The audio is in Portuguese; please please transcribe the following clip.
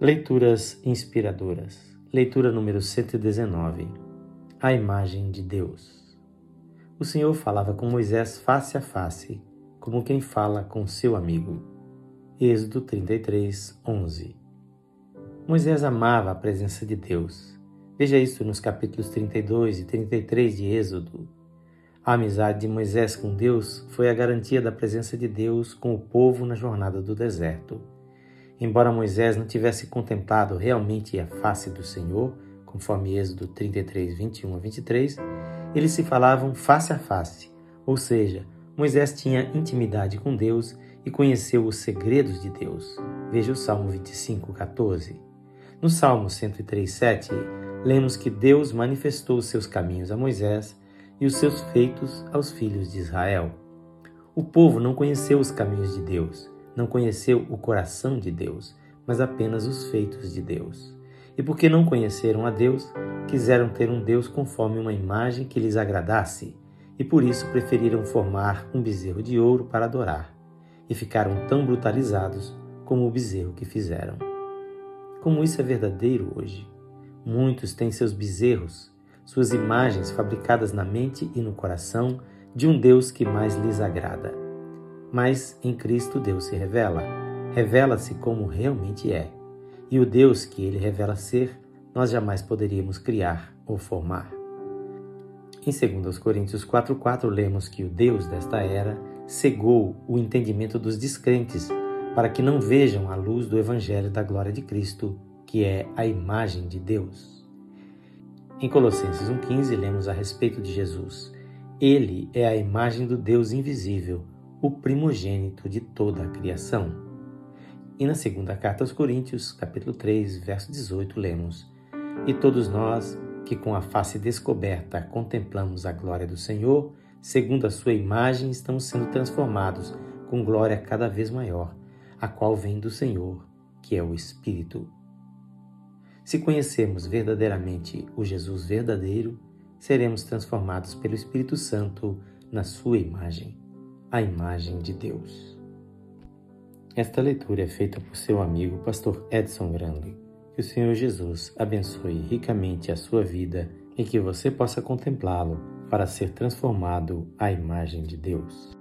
Leituras inspiradoras. Leitura número 119. A imagem de Deus. O Senhor falava com Moisés face a face, como quem fala com seu amigo. Êxodo 33, 11. Moisés amava a presença de Deus. Veja isso nos capítulos 32 e 33 de Êxodo. A amizade de Moisés com Deus foi a garantia da presença de Deus com o povo na jornada do deserto. Embora Moisés não tivesse contemplado realmente a face do Senhor, conforme Êxodo 33, 21 a 23, eles se falavam face a face, ou seja, Moisés tinha intimidade com Deus e conheceu os segredos de Deus. Veja o Salmo 25, 14. No Salmo 103, 7, lemos que Deus manifestou os seus caminhos a Moisés e os seus feitos aos filhos de Israel. O povo não conheceu os caminhos de Deus, não conheceu o coração de Deus, mas apenas os feitos de Deus. E porque não conheceram a Deus, quiseram ter um Deus conforme uma imagem que lhes agradasse, e por isso preferiram formar um bezerro de ouro para adorar, e ficaram tão brutalizados como o bezerro que fizeram. Como isso é verdadeiro hoje. Muitos têm seus bezerros, suas imagens fabricadas na mente e no coração de um Deus que mais lhes agrada. Mas em Cristo Deus se revela, revela-se como realmente é. E o Deus que ele revela ser, nós jamais poderíamos criar ou formar. Em 2 Coríntios 4,4 lemos que o Deus desta era cegou o entendimento dos descrentes para que não vejam a luz do Evangelho da glória de Cristo, que é a imagem de Deus. Em Colossenses 1,15 lemos a respeito de Jesus. Ele é a imagem do Deus invisível, o primogênito de toda a criação. E na segunda carta aos Coríntios, capítulo 3, verso 18, lemos: E todos nós, que com a face descoberta contemplamos a glória do Senhor, segundo a sua imagem, estamos sendo transformados com glória cada vez maior, a qual vem do Senhor, que é o Espírito. Se conhecermos verdadeiramente o Jesus verdadeiro, seremos transformados pelo Espírito Santo na sua imagem a imagem de Deus. Esta leitura é feita por seu amigo pastor Edson Grande. Que o Senhor Jesus abençoe ricamente a sua vida e que você possa contemplá-lo para ser transformado à imagem de Deus.